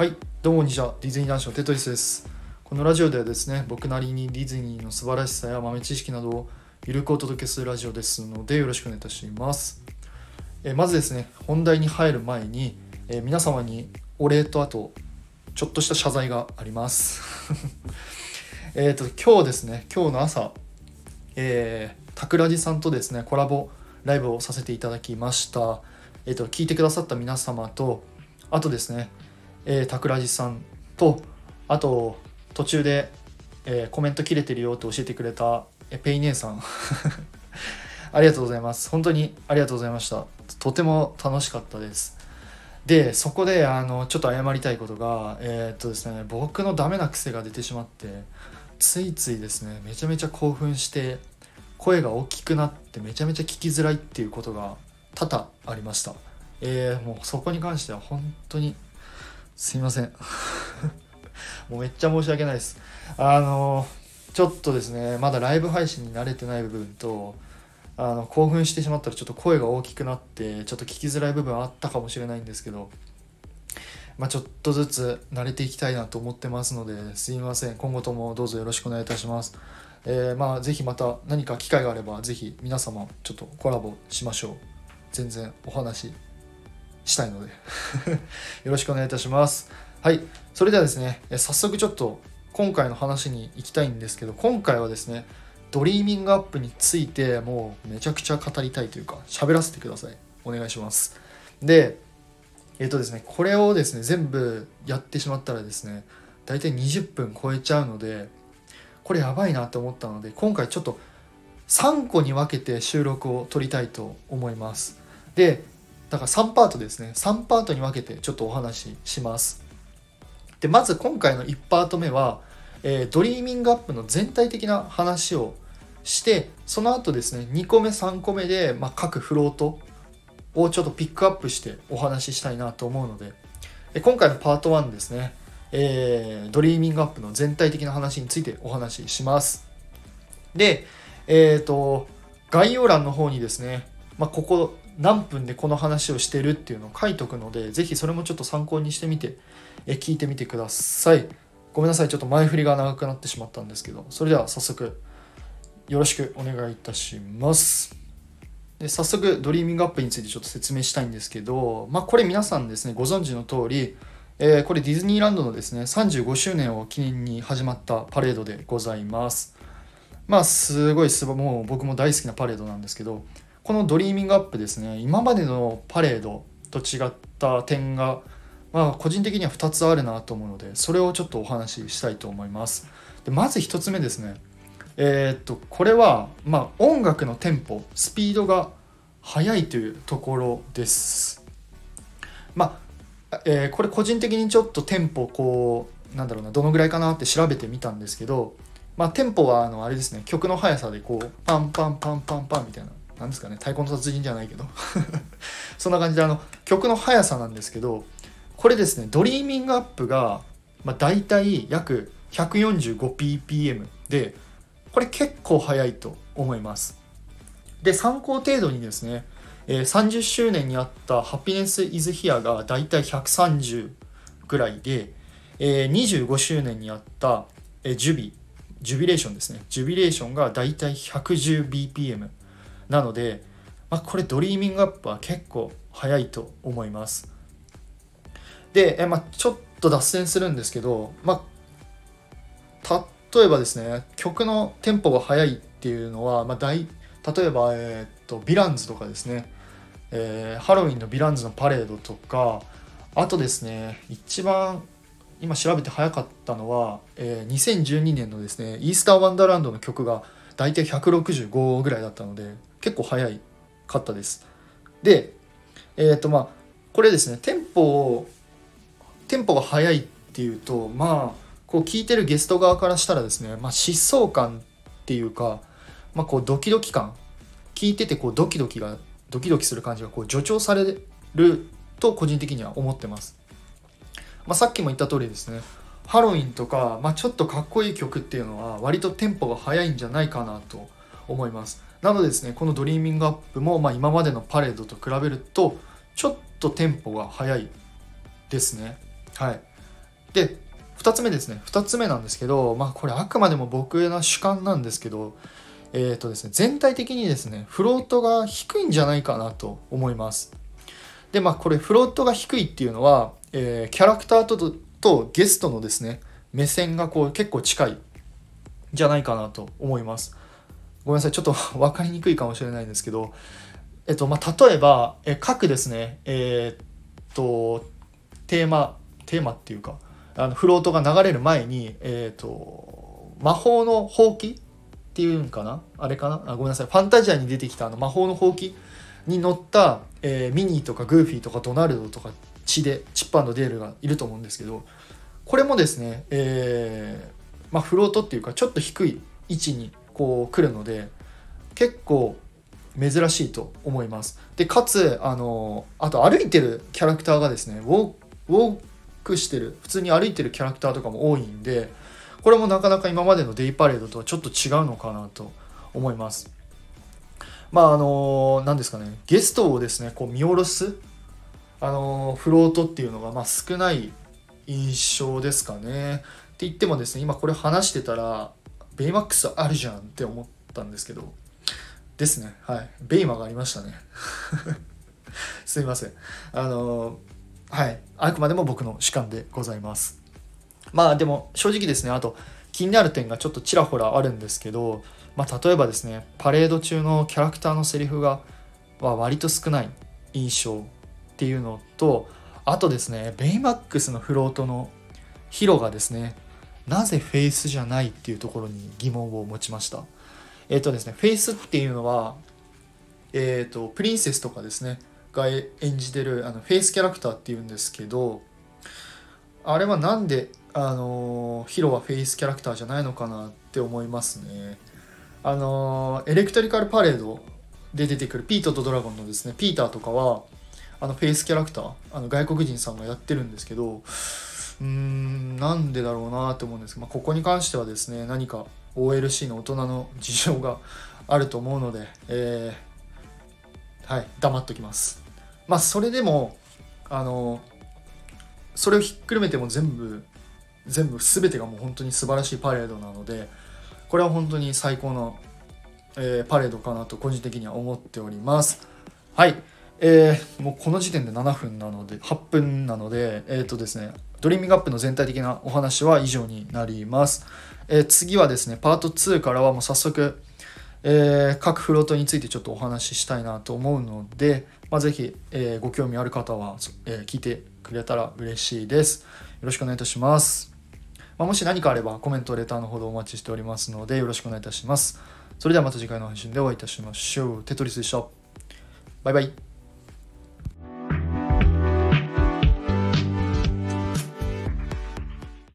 はいどうもこんにちはディズニー男子のテトリスです。このラジオではですね僕なりにディズニーの素晴らしさや豆知識などをゆるくお届けするラジオですのでよろしくお願いいたします。えまずですね本題に入る前にえ皆様にお礼とあとちょっとした謝罪があります。えっと今日ですね今日の朝えー、タクラジさんとですねコラボライブをさせていただきました。えっ、と聞いてくださった皆様とあとですね、えー、タクラジさんとあと途中で、えー、コメント切れてるよと教えてくれた、えペイ姉さん。ありがとうございます。本当にありがとうございました。とても楽しかったです。でそこであのちょっと謝りたいことがえー、っとですね僕のダメな癖が出てしまってついついですねめちゃめちゃ興奮して声が大きくなってめちゃめちゃ聞きづらいっていうことが多々ありました。えー、もうそこに関しては本当にすいません。もうめっちゃ申し訳ないです。あのちょっとですねまだライブ配信に慣れてない部分とあの興奮してしまったらちょっと声が大きくなってちょっと聞きづらい部分あったかもしれないんですけどまあ、ちょっとずつ慣れていきたいなと思ってますのですいません。今後ともどうぞよろしくお願いいたします。えー、まあぜひまた何か機会があればぜひ皆様ちょっとコラボしましょう。全然お話したいので。よろしくお願いいたします。はい。それではですね早速ちょっと今回の話に行きたいんですけど今回はですねドリーミングアップについてもうめちゃくちゃ語りたいというか喋らせてください。お願いします。でえっ、ー、とですねこれをですね全部やってしまったらですね大体20分超えちゃうのでこれやばいなと思ったので今回ちょっと3個に分けて収録を撮りたいと思います。でだから3パートですね。3パートに分けてちょっとお話しします。でまず今回の1パート目は、えー、ドリーミングアップの全体的な話をしてその後ですね2個目3個目で、まあ、各フロートをちょっとピックアップしてお話ししたいなと思うので今回のパート1ですね、えー、ドリーミングアップの全体的な話についてお話しします。でえっ、ー、と概要欄の方にですね、まあ、ここ何分でこの話をしてるっていうのを書いとくので、ぜひそれもちょっと参考にしてみて、え聞いてみてください。ごめんなさい、ちょっと前振りが長くなってしまったんですけど、それでは早速、よろしくお願いいたします。で早速、ドリーミングアップについてちょっと説明したいんですけど、まあ、これ皆さんですね、ご存知の通り、えー、これディズニーランドのですね、35周年を記念に始まったパレードでございます。まあ、すごいすもう僕も大好きなパレードなんですけど、このドリーミングアップですね。今までのパレードと違った点が、まあ、個人的には2つあるなと思うのでそれをちょっとお話ししたいと思います。でまず1つ目ですね。えー、っとこれは、まあ、音楽のテンポスピードが速いというところです。まあ、えー、これ個人的にちょっとテンポこうなんだろうなどのぐらいかなって調べてみたんですけどまあテンポはあのあれですね曲の速さでこうパンパンパンパンパンみたいな。何ですかね太鼓の達人じゃないけど。そんな感じであの曲の速さなんですけどこれですねドリーミングアップが、まあ、大体約 145bpm でこれ結構速いと思います。で参考程度にですね、えー、30周年にあったハピネス・イズ・ヒアが大体130ぐらいで、えー、25周年にあった、えー、ジュビジュビレーションですね。ジュビレーションが大体 110bpm なので、まあ、これドリーミングアップは結構早いと思います。で、えまあ、ちょっと脱線するんですけど、まあ、例えばですね曲のテンポが速いっていうのは、まあ、大例えば、えー、っとヴィランズとかですね、えー、ハロウィンのヴィランズのパレードとかあとですね一番今調べて早かったのは、えー、2012年のですねイースターワンダーランドの曲が大体165ぐらいだったので結構早かったです。で、えっ、ー、とまあこれですねテンポをテンポが速いっていうとまあこう聞いてるゲスト側からしたらですね、まあ、疾走感っていうか、まあ、こうドキドキ感聞いててこうドキドキがドキドキする感じがこう助長されると個人的には思ってます。まあ、さっきも言った通りですねハロウィンとか、まあ、ちょっとかっこいい曲っていうのは割とテンポが速いんじゃないかなと思います。なのでですねこのドリーミングアップも、まあ、今までのパレードと比べるとちょっとテンポが速いですね。はい。で2つ目ですね。2つ目なんですけどまあこれあくまでも僕の主観なんですけどえっ、ー、とですね全体的にですねフロートが低いんじゃないかなと思います。でまあこれフロートが低いっていうのは、えー、キャラクターととゲストのですね目線がこう結構近いじゃないかなと思います。ごめんなさいちょっと 分かりにくいかもしれないんですけどえっとまあ例えば、え各ですねえー、っとテーマテーマっていうかあのフロートが流れる前に、えーと、魔法のほうきっていうんかな？あれかな？あごめんなさいファンタジアに出てきたあの魔法のほうきに乗った、えー、ミニーとかグーフィーとかドナルドとかチでチップデールがいると思うんですけどこれもですね、えー、まあ、フロートっていうかちょっと低い位置にこう来るので結構珍しいと思います。でかつあのあと歩いてるキャラクターがですねウォークしてる普通に歩いてるキャラクターとかも多いんでこれもなかなか今までのデイパレードとはちょっと違うのかなと思います。まああの何ですかねゲストをですねこう見下ろすあのフロートっていうのがまあ少ない印象ですかね。って言ってもですね今これ話してたらベイマックスあるじゃんって思ったんですけど。ですね。はい。ベイマがありましたね。すいません。あのはい。あくまでも僕の主観でございます。まあでも正直ですねあと気になる点がちょっとちらほらあるんですけど、まあ、例えばですねパレード中のキャラクターのセリフがは割と少ない印象っていうのとあとですねベイマックスのフロートのヒロがですねなぜフェイスじゃないっていうところに疑問を持ちました。えっ、ー、とですねフェイスっていうのはえっ、ー、とプリンセスとかですねが演じてるあのフェイスキャラクターっていうんですけどあれはなんであのヒロはフェイスキャラクターじゃないのかなって思いますね。あのエレクトリカルパレードで出てくるピートとドラゴンのですねピーターとかはあのフェイスキャラクターあの外国人さんがやってるんですけどうーんなんでだろうなって思うんですけど、まあ、ここに関してはですね何か OLC の大人の事情があると思うので、えー、はい黙っときます。まあそれでもあのそれをひっくるめても全部全部全てがもう本当に素晴らしいパレードなのでこれは本当に最高の、えー、パレードかなと個人的には思っておりますはいえー、もうこの時点で7分なので8分なのでえっ、ー、とですねドリーミングアップの全体的なお話は以上になります、えー、次はですねパート2からはもう早速、え、各フロートについてちょっとお話ししたいなと思うので、まあ、ぜひ、え、ご興味ある方は、え聞いてくれたら嬉しいですよろしくお願いいたしますまあ、もし何かあればコメント、レターのほどお待ちしておりますのでよろしくお願いいたします。それではまた次回の配信でお会いいたしましょう。テトリスでした。バイバイ。